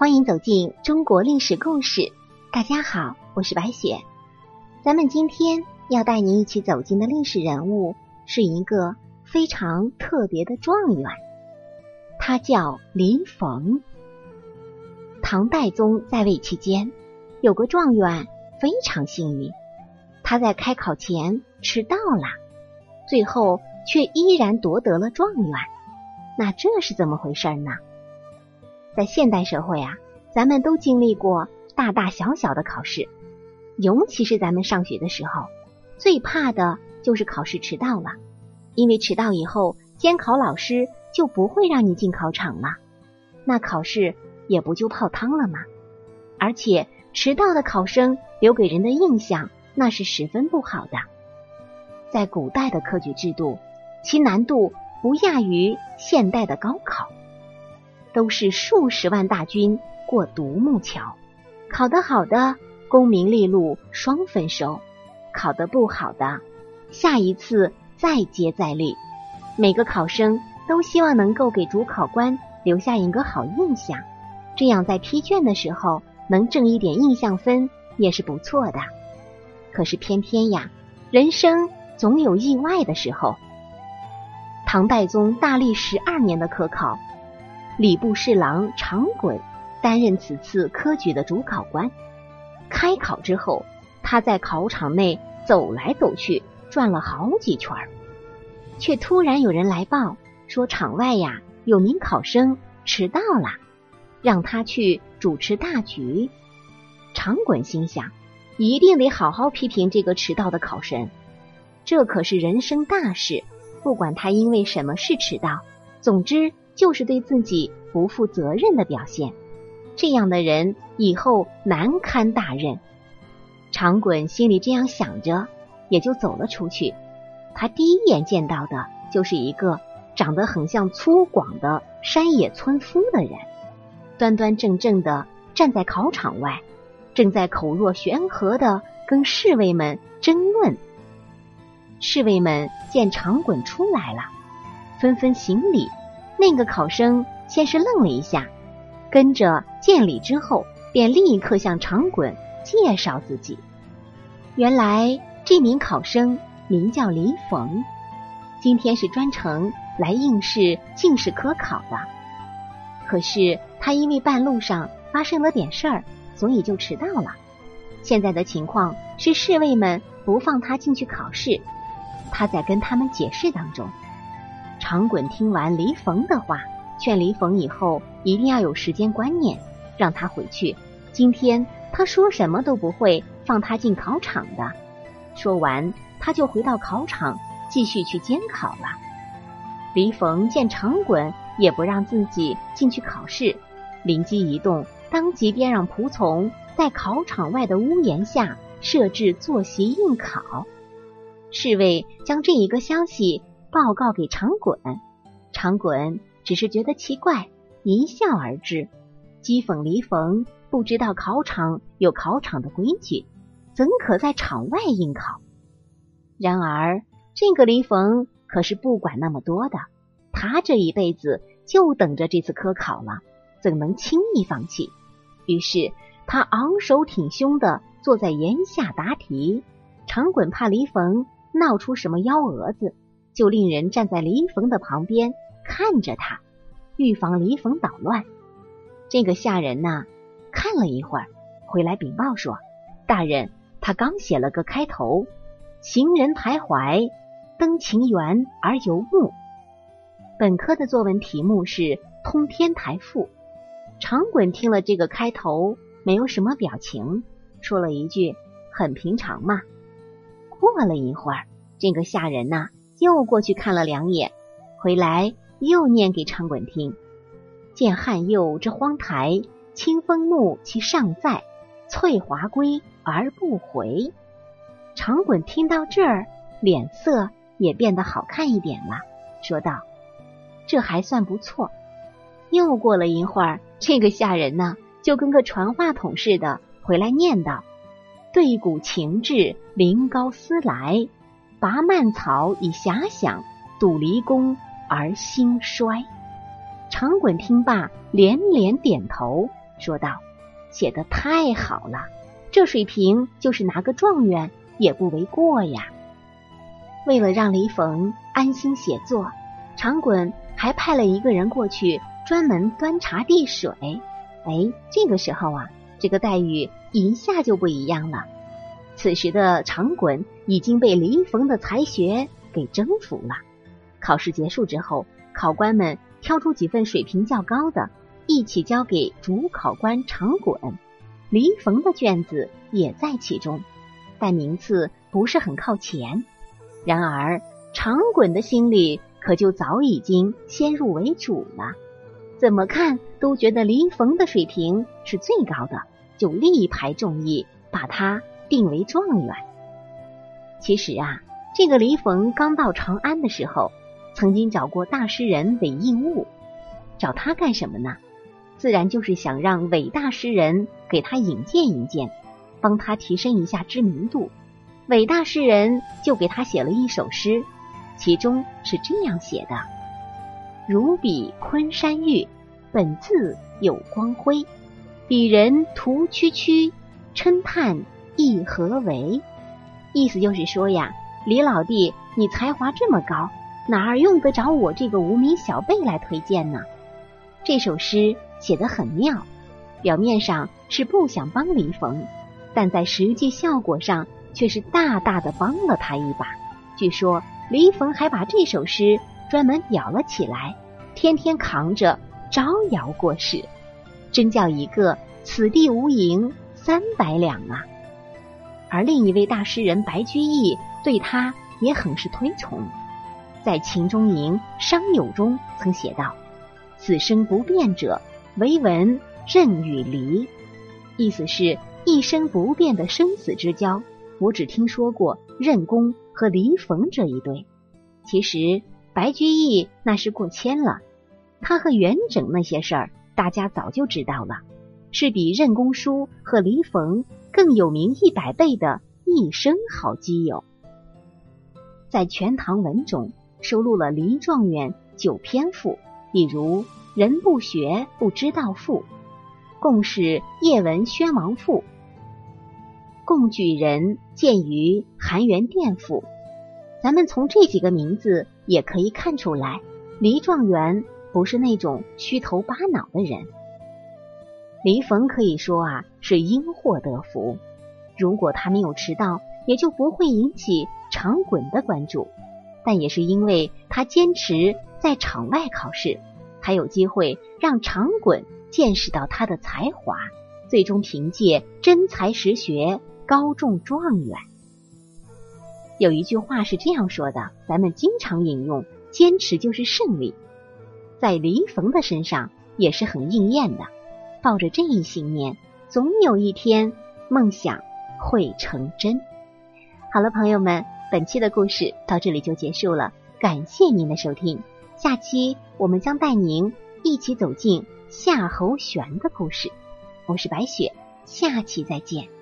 欢迎走进中国历史故事。大家好，我是白雪。咱们今天要带您一起走进的历史人物是一个非常特别的状元，他叫林逢。唐代宗在位期间，有个状元非常幸运，他在开考前迟到了，最后却依然夺得了状元。那这是怎么回事呢？在现代社会啊，咱们都经历过大大小小的考试，尤其是咱们上学的时候，最怕的就是考试迟到了，因为迟到以后，监考老师就不会让你进考场了，那考试也不就泡汤了吗？而且迟到的考生留给人的印象那是十分不好的。在古代的科举制度，其难度不亚于现代的高考。都是数十万大军过独木桥，考得好的功名利禄双丰收，考得不好的下一次再接再厉。每个考生都希望能够给主考官留下一个好印象，这样在批卷的时候能挣一点印象分也是不错的。可是偏偏呀，人生总有意外的时候。唐代宗大历十二年的科考。礼部侍郎常衮担任此次科举的主考官。开考之后，他在考场内走来走去，转了好几圈，却突然有人来报说，场外呀有名考生迟到了，让他去主持大局。常衮心想，一定得好好批评这个迟到的考生，这可是人生大事，不管他因为什么事迟到，总之。就是对自己不负责任的表现，这样的人以后难堪大任。长衮心里这样想着，也就走了出去。他第一眼见到的就是一个长得很像粗犷的山野村夫的人，端端正正的站在考场外，正在口若悬河的跟侍卫们争论。侍卫们见长衮出来了，纷纷行礼。那个考生先是愣了一下，跟着见礼之后，便立刻向长衮介绍自己。原来这名考生名叫李逢，今天是专程来应试进士科考的。可是他因为半路上发生了点事儿，所以就迟到了。现在的情况是侍卫们不放他进去考试，他在跟他们解释当中。长衮听完黎逢的话，劝黎逢以后一定要有时间观念，让他回去。今天他说什么都不会放他进考场的。说完，他就回到考场继续去监考了。黎逢见长衮也不让自己进去考试，灵机一动，当即便让仆从在考场外的屋檐下设置坐席应考。侍卫将这一个消息。报告给长衮，长衮只是觉得奇怪，一笑而之，讥讽黎逢不知道考场有考场的规矩，怎可在场外应考？然而这个黎逢可是不管那么多的，他这一辈子就等着这次科考了，怎能轻易放弃？于是他昂首挺胸的坐在檐下答题。长衮怕黎逢闹出什么幺蛾子。就令人站在黎逢的旁边看着他，预防黎逢捣乱。这个下人呢，看了一会儿，回来禀报说：“大人，他刚写了个开头，行人徘徊，登晴园而游目。本科的作文题目是《通天台赋》。”长滚听了这个开头，没有什么表情，说了一句：“很平常嘛。”过了一会儿，这个下人呢。又过去看了两眼，回来又念给长衮听。见汉右之荒台，清风木其尚在，翠华归而不回。长衮听到这儿，脸色也变得好看一点了，说道：“这还算不错。”又过了一会儿，这个下人呢，就跟个传话筒似的回来念道：“对古情志，临高思来。”拔蔓草以遐想，睹离宫而兴衰。长衮听罢，连连点头，说道：“写的太好了，这水平就是拿个状元也不为过呀。”为了让李逢安心写作，长滚还派了一个人过去专门端茶递水。哎，这个时候啊，这个待遇一下就不一样了。此时的长滚已经被李逢的才学给征服了。考试结束之后，考官们挑出几份水平较高的，一起交给主考官长滚。李逢的卷子也在其中，但名次不是很靠前。然而，长滚的心里可就早已经先入为主了，怎么看都觉得黎逢的水平是最高的，就力排众议，把他定为状元。其实啊，这个李逢刚到长安的时候，曾经找过大诗人韦应物，找他干什么呢？自然就是想让伟大诗人给他引荐引荐，帮他提升一下知名度。伟大诗人就给他写了一首诗，其中是这样写的：“如比昆山玉，本自有光辉。鄙人图区区，称叹意何为？”意思就是说呀，李老弟，你才华这么高，哪儿用得着我这个无名小辈来推荐呢？这首诗写得很妙，表面上是不想帮李逢，但在实际效果上。却是大大的帮了他一把。据说李逢还把这首诗专门裱了起来，天天扛着招摇过市，真叫一个此地无银三百两啊！而另一位大诗人白居易对他也很是推崇，在《秦中吟·商友》中曾写道：“此生不变者，唯闻任与离。”意思是一生不变的生死之交。我只听说过任公和黎逢这一对，其实白居易那是过谦了。他和元稹那些事儿，大家早就知道了，是比任公书和黎逢更有名一百倍的一生好基友。在《全唐文》中收录了黎状元九篇赋，比如《人不学不知道赋》《共使叶文宣王赋》。共举人见于含元殿赋，咱们从这几个名字也可以看出来，黎状元不是那种虚头巴脑的人。黎逢可以说啊是因祸得福，如果他没有迟到，也就不会引起长滚的关注。但也是因为他坚持在场外考试，才有机会让长滚见识到他的才华，最终凭借真才实学。高中状元，有一句话是这样说的，咱们经常引用：“坚持就是胜利。”在黎逢的身上也是很应验的。抱着这一信念，总有一天梦想会成真。好了，朋友们，本期的故事到这里就结束了，感谢您的收听。下期我们将带您一起走进夏侯玄的故事。我是白雪，下期再见。